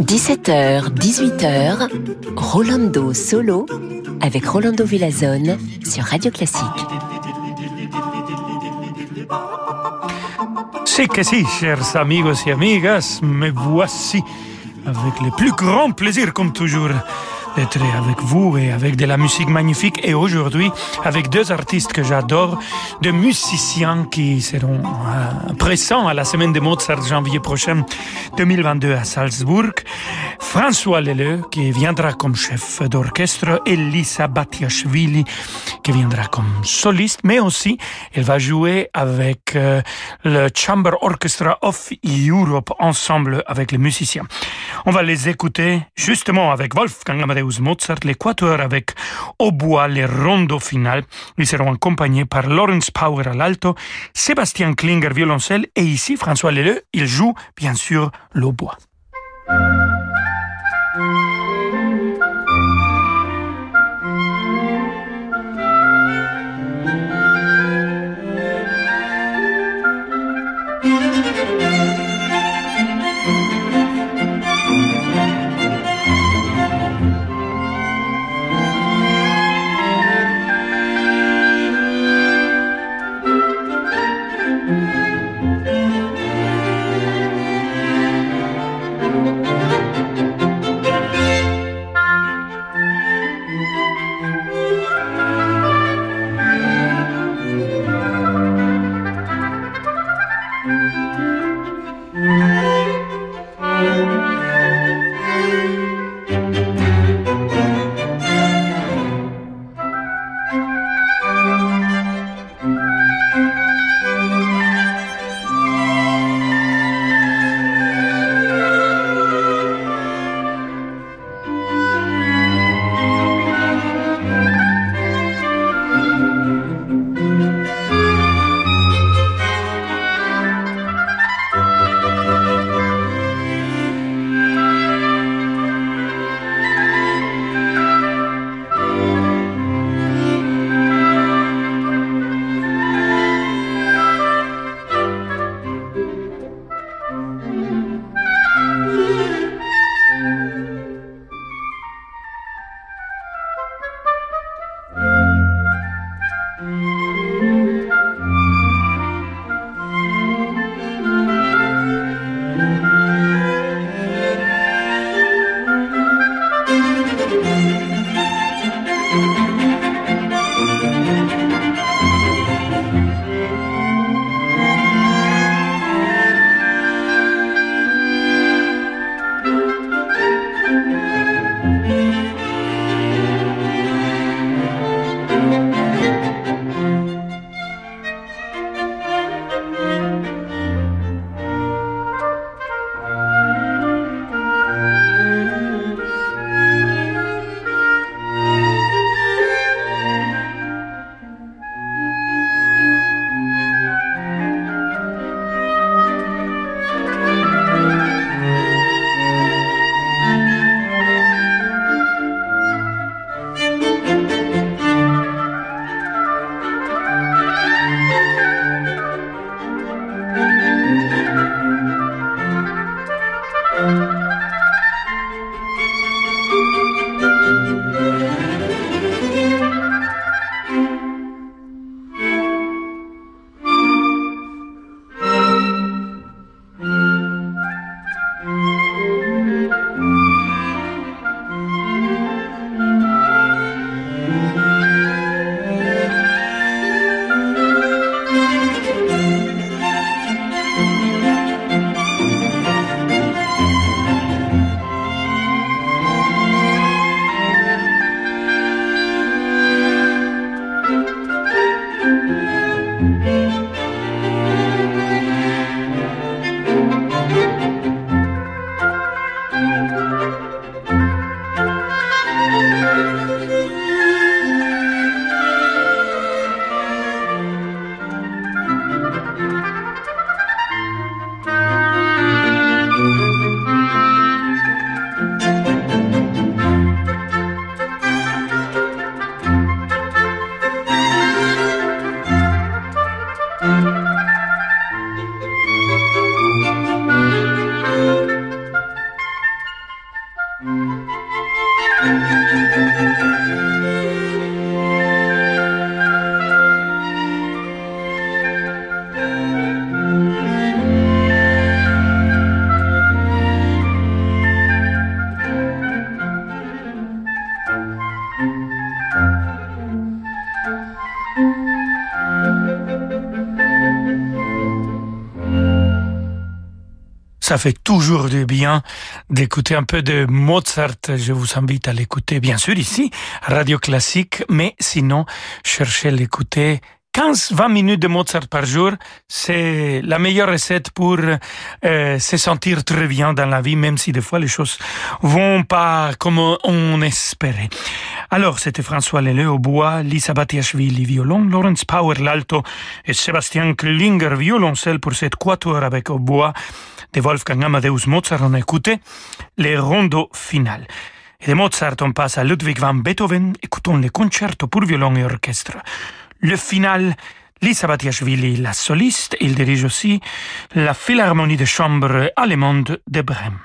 17h, 18h, Rolando Solo avec Rolando Villazone sur Radio Classique. C'est que si, chers amigos et amigas, me voici avec le plus grand plaisir comme toujours d'être avec vous et avec de la musique magnifique et aujourd'hui avec deux artistes que j'adore, deux musiciens qui seront euh, présents à la semaine de Mozart janvier prochain 2022 à Salzbourg. François Leleu qui viendra comme chef d'orchestre et Lisa Batiashvili qui viendra comme soliste, mais aussi elle va jouer avec euh, le Chamber Orchestra of Europe ensemble avec les musiciens. On va les écouter justement avec Wolfgang Amadeus Mozart, l'équateur avec au bois les rondeaux finales. Ils seront accompagnés par Lawrence Power à l'alto, Sébastien Klinger violoncelle et ici François Leleu, il joue bien sûr l'hautbois. Thank you. Toujours du bien d'écouter un peu de Mozart. Je vous invite à l'écouter, bien sûr, ici, Radio Classique, mais sinon, cherchez l'écouter 15-20 minutes de Mozart par jour, c'est la meilleure recette pour euh, se sentir très bien dans la vie, même si des fois les choses vont pas comme on espérait. Alors, c'était François Leleu au bois, Lisa Batiashvili violon, Lawrence Power l'alto et Sébastien Klinger violoncelle pour cette quatuor avec au bois de Wolfgang Amadeus Mozart. On a écouté les rondeaux finales. Et de Mozart, on passe à Ludwig van Beethoven. Écoutons les concertos pour violon et orchestre. Le final, Lisa Batiashvili, la soliste, il dirige aussi la Philharmonie de chambre allemande de Brême.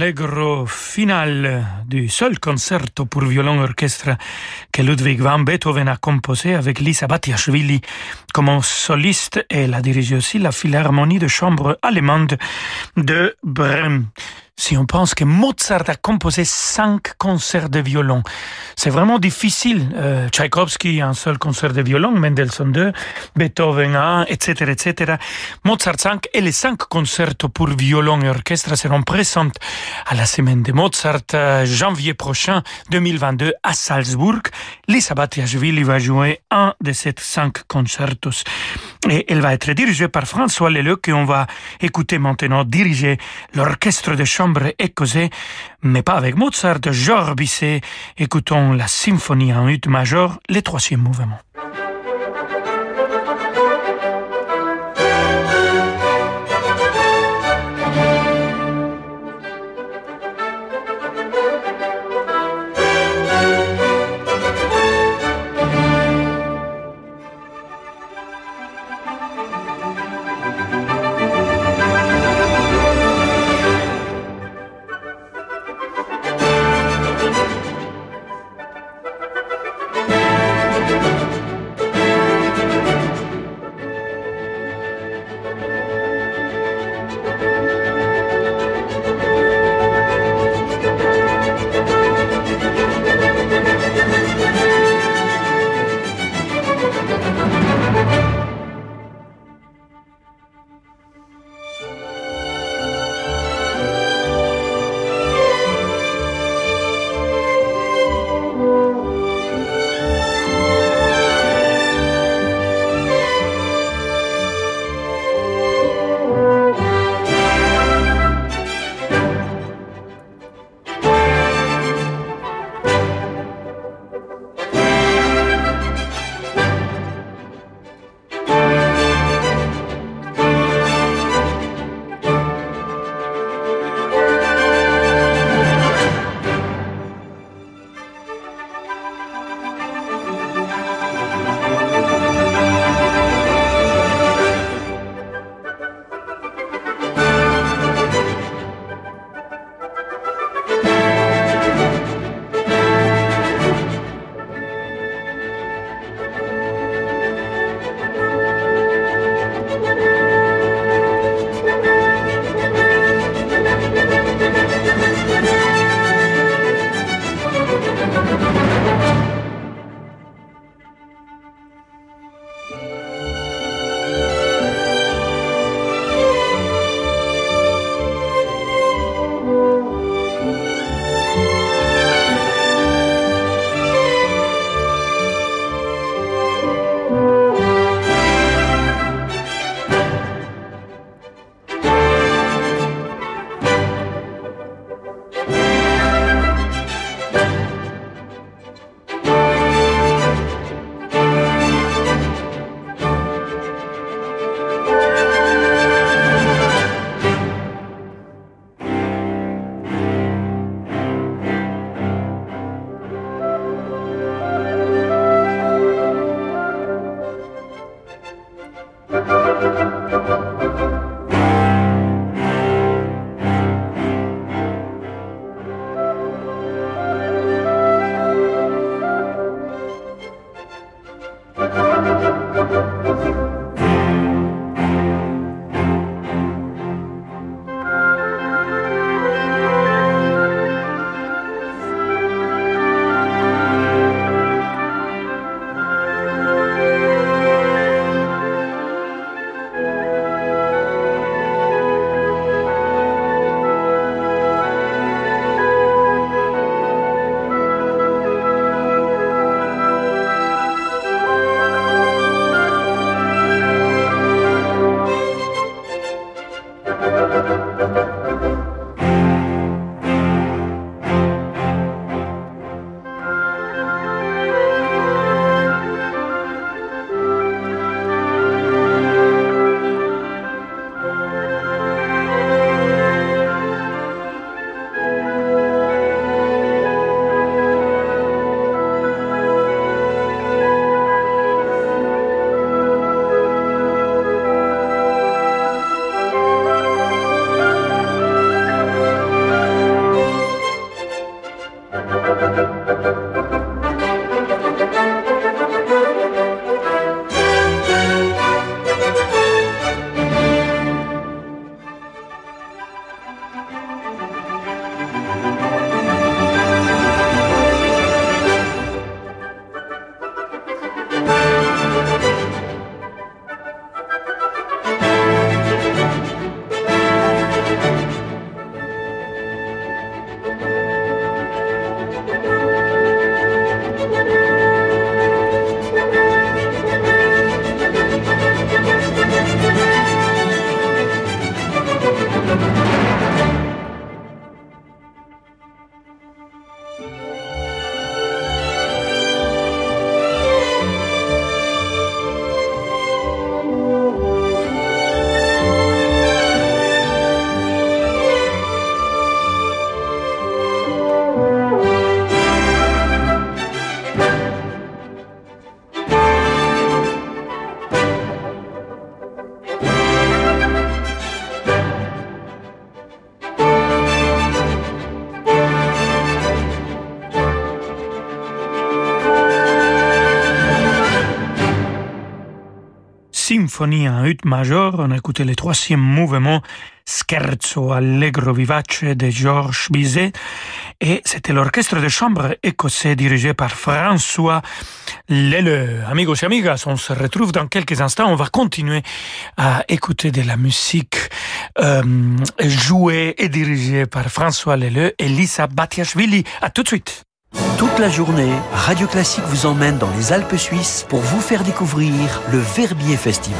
L'allegro final du seul concerto pour violon orchestre que Ludwig van Beethoven a composé avec Lisa Batiashvili comme soliste et la dirigé aussi la Philharmonie de chambre allemande de Brême si on pense que Mozart a composé cinq concerts de violon. C'est vraiment difficile. Euh, Tchaïkovski, un seul concert de violon, Mendelssohn 2, Beethoven 1, etc., etc. Mozart 5 et les cinq concerts pour violon et orchestre seront présents à la semaine de Mozart, euh, janvier prochain, 2022, à Salzbourg. Lisa Batiashvili va jouer un de ces cinq concertos. Et elle va être dirigée par François Leleu, on va écouter maintenant diriger l'orchestre de chambre chambre écossais, mais pas avec Mozart, Georges Bizet. Écoutons la symphonie en ut majeur, les troisième mouvement. Symphonie en ut majeur. On a écouté le troisième mouvement Scherzo Allegro Vivace de Georges Bizet et c'était l'orchestre de chambre écossais dirigé par François Leleu. Amigos et amigas, on se retrouve dans quelques instants. On va continuer à écouter de la musique euh, jouée et dirigée par François Leleu et Lisa Batiashvili. À tout de suite. Toute la journée, Radio Classique vous emmène dans les Alpes suisses pour vous faire découvrir le Verbier Festival.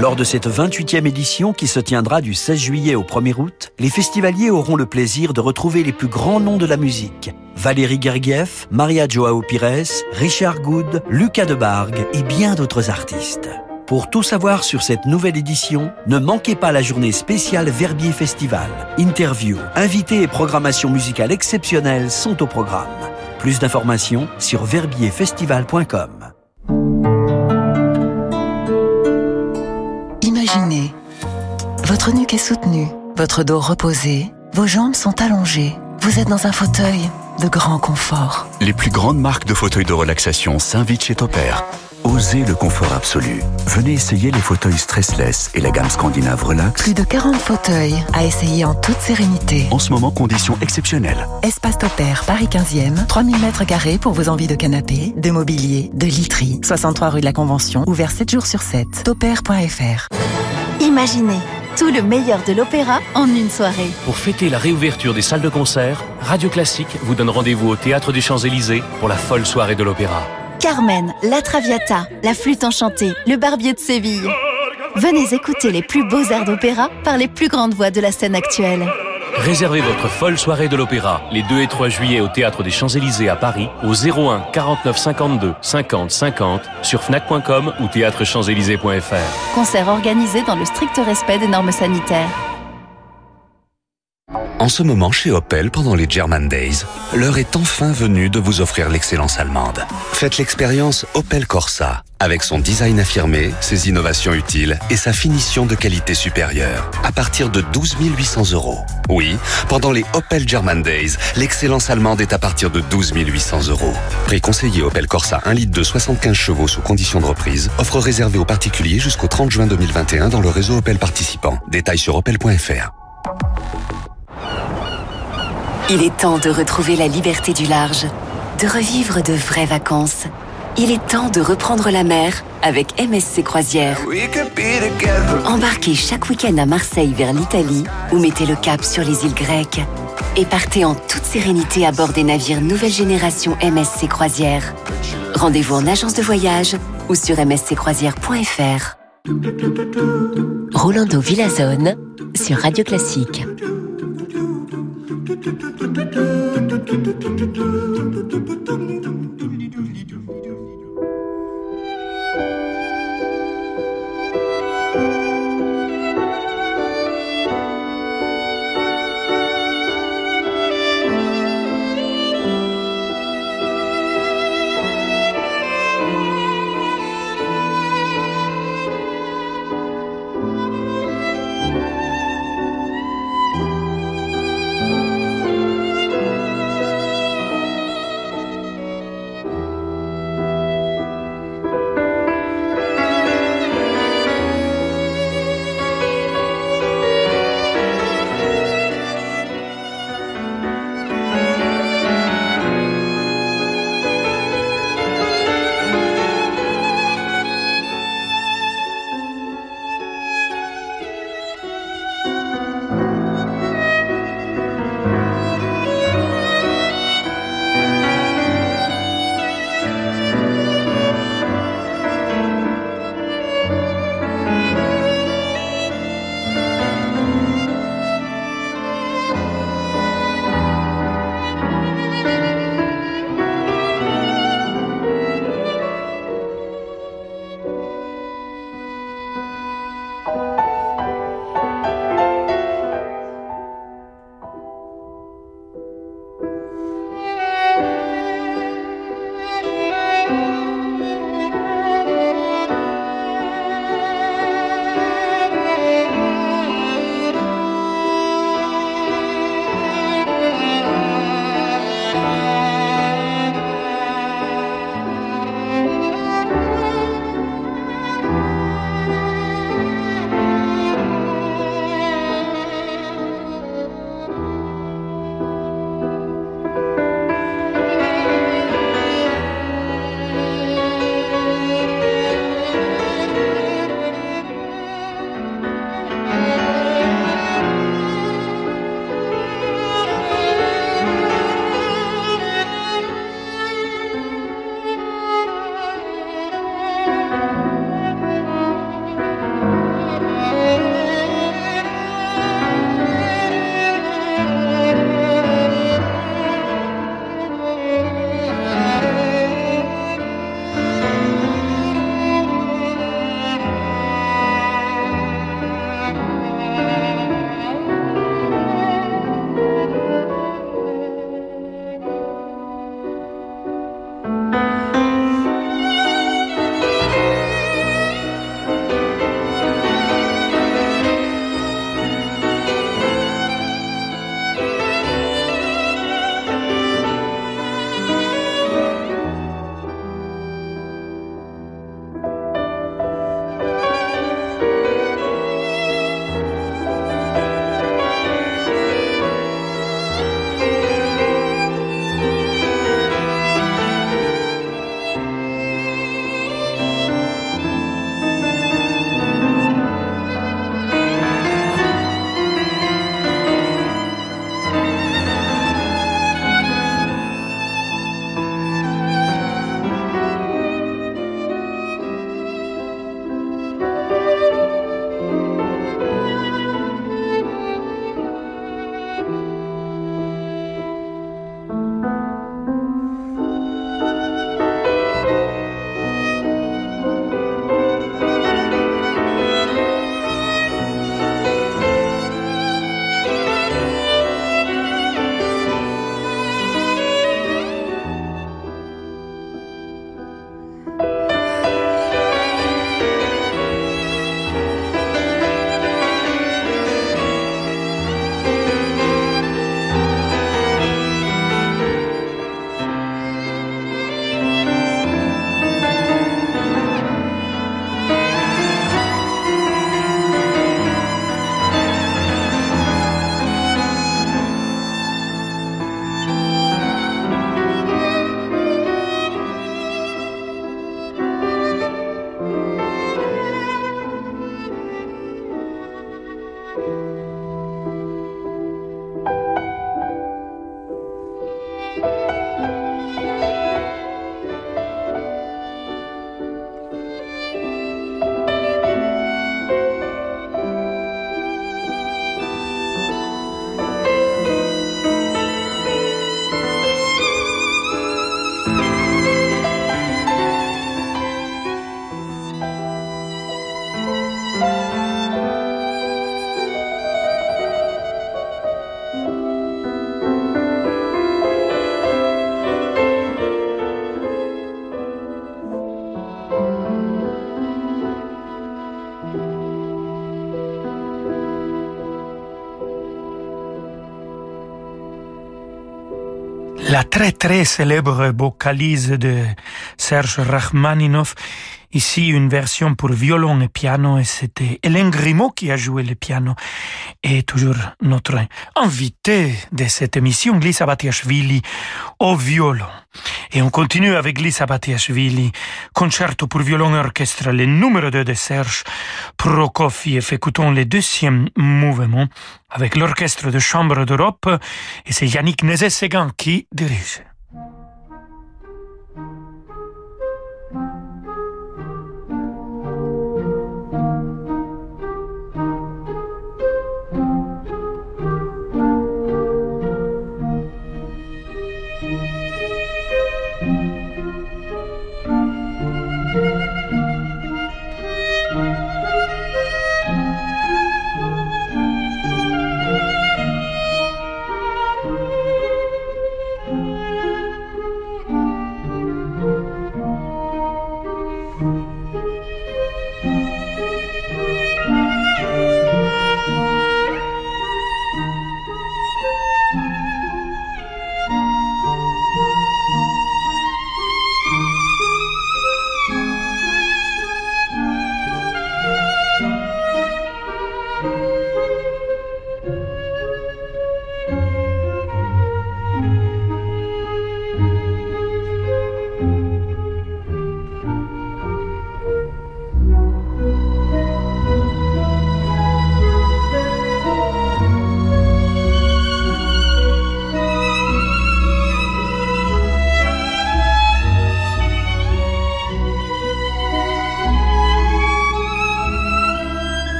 Lors de cette 28e édition qui se tiendra du 16 juillet au 1er août, les festivaliers auront le plaisir de retrouver les plus grands noms de la musique. Valérie Gergiev, Maria Joao Pires, Richard Good, Lucas Debargue et bien d'autres artistes. Pour tout savoir sur cette nouvelle édition, ne manquez pas la journée spéciale Verbier Festival. Interviews, invités et programmation musicale exceptionnelle sont au programme. Plus d'informations sur verbierfestival.com. Imaginez, votre nuque est soutenue, votre dos reposé, vos jambes sont allongées, vous êtes dans un fauteuil de grand confort. Les plus grandes marques de fauteuils de relaxation s'invitent chez Topair. Osez le confort absolu. Venez essayer les fauteuils stressless et la gamme scandinave Relax. Plus de 40 fauteuils à essayer en toute sérénité. En ce moment, conditions exceptionnelles. Espace Topair, Paris 15e, 3000 mètres carrés pour vos envies de canapé, de mobilier, de literie. 63 rue de la Convention, ouvert 7 jours sur 7. Topair.fr. Imaginez tout le meilleur de l'opéra en une soirée. Pour fêter la réouverture des salles de concert, Radio Classique vous donne rendez-vous au Théâtre des Champs-Élysées pour la folle soirée de l'opéra. Carmen, La Traviata, La Flûte Enchantée, Le Barbier de Séville. Venez écouter les plus beaux airs d'opéra par les plus grandes voix de la scène actuelle. Réservez votre folle soirée de l'opéra les 2 et 3 juillet au Théâtre des Champs-Élysées à Paris au 01 49 52 50 50 sur fnac.com ou théâtrechamps-élysées.fr. Concert organisé dans le strict respect des normes sanitaires. En ce moment, chez Opel, pendant les German Days, l'heure est enfin venue de vous offrir l'excellence allemande. Faites l'expérience Opel Corsa, avec son design affirmé, ses innovations utiles et sa finition de qualité supérieure, à partir de 12 800 euros. Oui, pendant les Opel German Days, l'excellence allemande est à partir de 12 800 euros. Prix conseillé Opel Corsa 1 litre de 75 chevaux sous condition de reprise, offre réservée aux particuliers jusqu'au 30 juin 2021 dans le réseau Opel participant. Détails sur opel.fr. Il est temps de retrouver la liberté du large, de revivre de vraies vacances. Il est temps de reprendre la mer avec MSC Croisière. Embarquez chaque week-end à Marseille vers l'Italie ou mettez le cap sur les îles grecques. Et partez en toute sérénité à bord des navires nouvelle génération MSC Croisière. Rendez-vous en agence de voyage ou sur msccroisière.fr. Rolando Villazone sur Radio Classique. Très très célèbre vocalise de Serge Rachmaninoff. Ici, une version pour violon et piano, et c'était Hélène Grimaud qui a joué le piano, et toujours notre invité de cette émission, Lisa Batiashvili, au violon. Et on continue avec Lisa Batiashvili, concerto pour violon et orchestre, le numéro 2 de Serge Prokofiev. Écoutons le deuxième mouvement avec l'orchestre de chambre d'Europe, et c'est Yannick Nézet-Séguin qui dirige.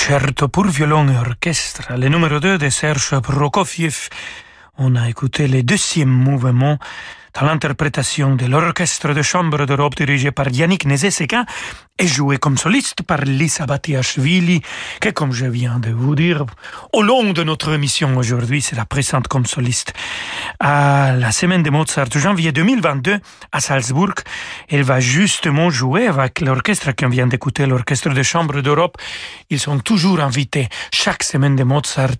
Concerto pour violon et orchestre, le numéro 2 de Serge Prokofiev. On a écouté le deuxième mouvement dans l'interprétation de l'orchestre de chambre d'Europe dirigé par Yannick Nezeseka et joué comme soliste par Lisa Batiashvili, qui, comme je viens de vous dire, au long de notre émission aujourd'hui, sera présente comme soliste à la semaine de Mozart janvier 2022 à Salzbourg. Elle va justement jouer avec l'orchestre qu'on vient d'écouter, l'orchestre de chambre d'Europe. Ils sont toujours invités chaque semaine de Mozart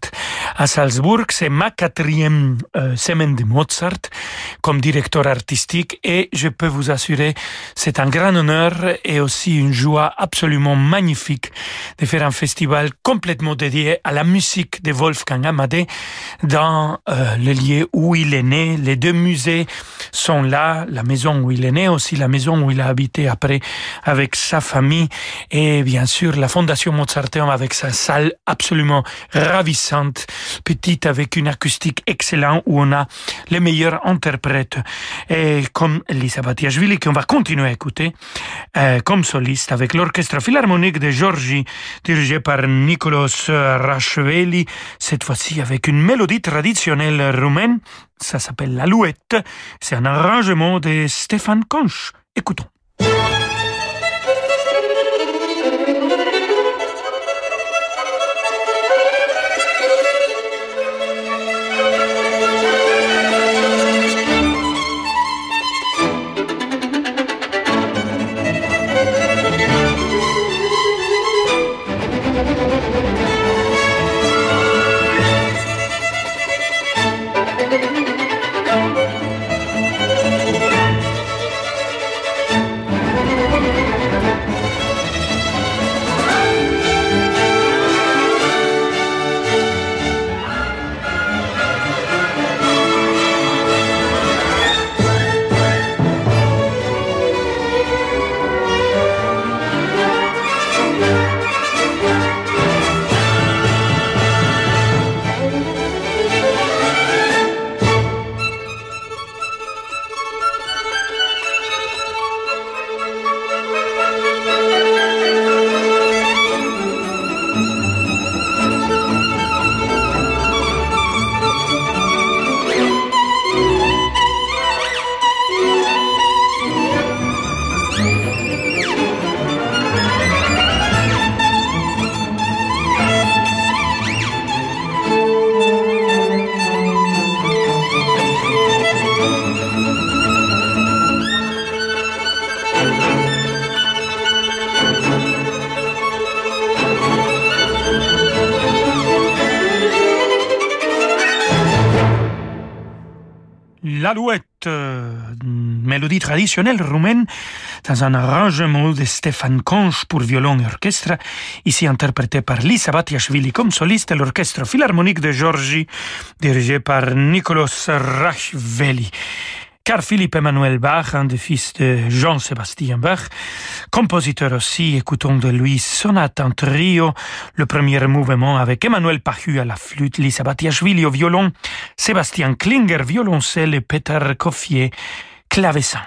à Salzbourg. C'est ma quatrième euh, semaine de Mozart comme directeur artistique et je peux vous assurer, c'est un grand honneur et aussi une joie absolument magnifique de faire un festival complètement dédié à la musique de Wolfgang Amadé dans euh, le lieu où il est né. Les deux musées sont là, la maison où il est né, aussi la maison où il a habité après avec sa famille et bien sûr la Fondation Mozarteum avec sa salle absolument ravissante, petite avec une acoustique excellente où on a les meilleurs interprètes et comme Lisa Batiashvili qu'on va continuer à écouter euh, comme soliste avec l'Orchestre Philharmonique de Georgie, dirigé par Nicolas Racheveli, cette fois-ci avec une mélodie traditionnelle roumaine. Ça s'appelle L'Alouette. C'est un arrangement de Stéphane Conch. Écoutons. L'alouette, euh, mélodie traditionnelle roumaine, dans un arrangement de Stéphane Conch pour violon et orchestre, ici interprété par Lisa Batiashvili comme soliste, l'orchestre philharmonique de Georgie, dirigé par Nicolas Rachveli car Philippe Emmanuel Bach, un des fils de Jean-Sébastien Bach, compositeur aussi, écoutons de lui sonate en trio, le premier mouvement avec Emmanuel Pahu à la flûte, Lisa Batiashvili au violon, Sébastien Klinger violoncelle et Peter Coffier clavecin.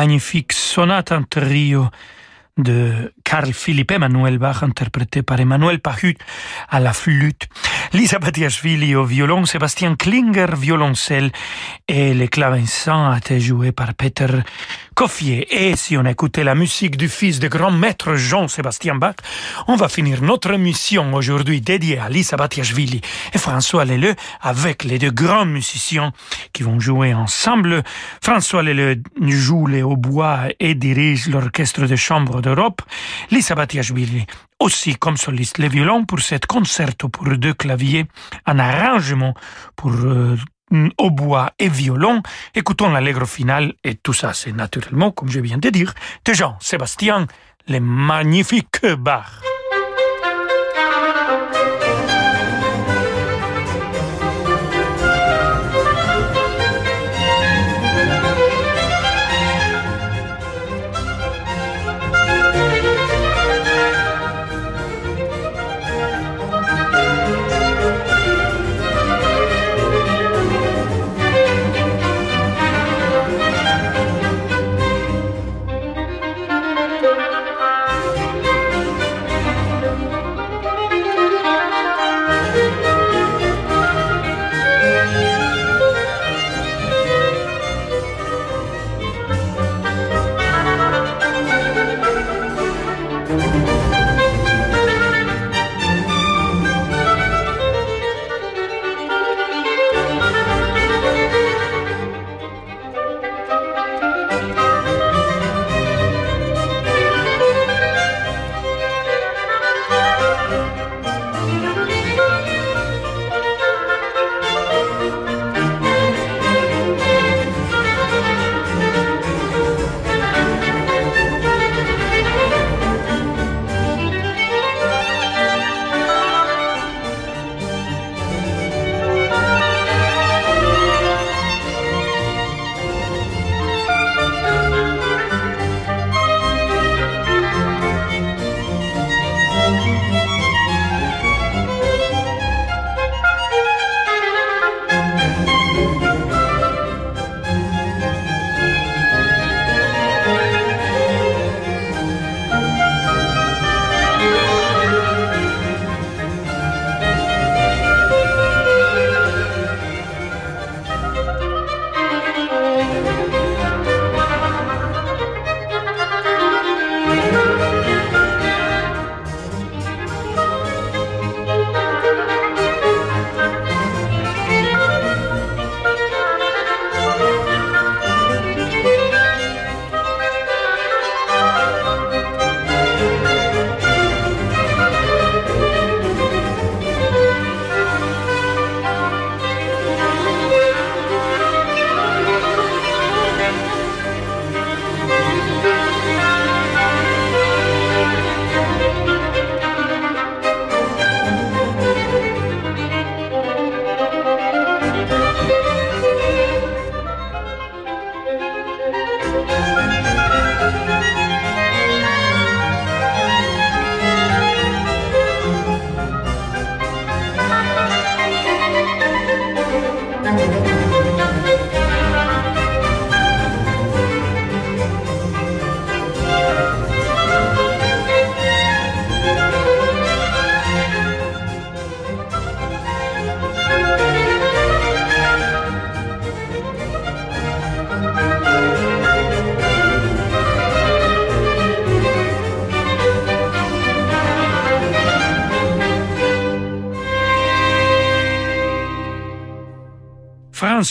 Magnifique sonate en trio de Carl Philipp Emanuel Bach, interprété par Emmanuel Pahut à la flûte, Lisa Batiashvili au violon, Sébastien Klinger violoncelle et le clavecin a été joué par Peter Coffier. Et si on écoutait la musique du fils de grand maître Jean-Sébastien Bach, on va finir notre mission aujourd'hui dédiée à Lisa Batiashvili et François Leleu avec les deux grands musiciens qui vont jouer ensemble. François Leleu joue les hautbois et dirige l'orchestre de chambre d'Europe. Lisa Batiashvili aussi comme soliste les violons pour cet concerto pour deux claviers, un arrangement pour euh, hautbois et violon. Écoutons l'allegro final et tout ça c'est naturellement, comme je viens de dire, de Jean-Sébastien, les magnifiques Bach.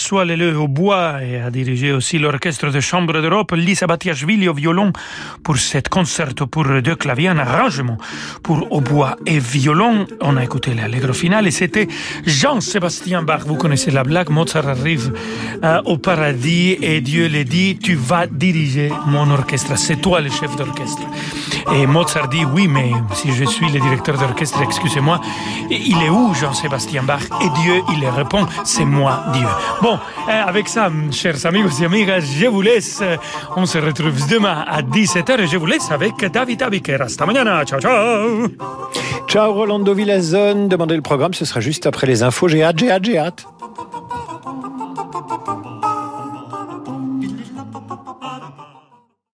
François Leleu au bois et a dirigé aussi l'orchestre de chambre d'Europe, Lisa Batiashvili au violon pour cet concerto pour deux claviers, un arrangement pour au bois et violon. On a écouté l'allegro final et c'était Jean-Sébastien Bach. Vous connaissez la blague, Mozart arrive euh, au paradis et Dieu lui dit, tu vas diriger mon orchestre, c'est toi le chef d'orchestre. Et Mozart dit, oui, mais si je suis le directeur d'orchestre, excusez-moi, il est où Jean-Sébastien Bach? Et Dieu, il répond, c'est moi, Dieu. Bon, euh, avec ça, chers amigos et amigas, je vous laisse. On se retrouve demain à 17h et je vous laisse avec David Abiker. Hasta mañana. Ciao, ciao. Ciao, Rolando Villazone. Demandez le programme, ce sera juste après les infos. J'ai hâte, j'ai hâte, j'ai hâte.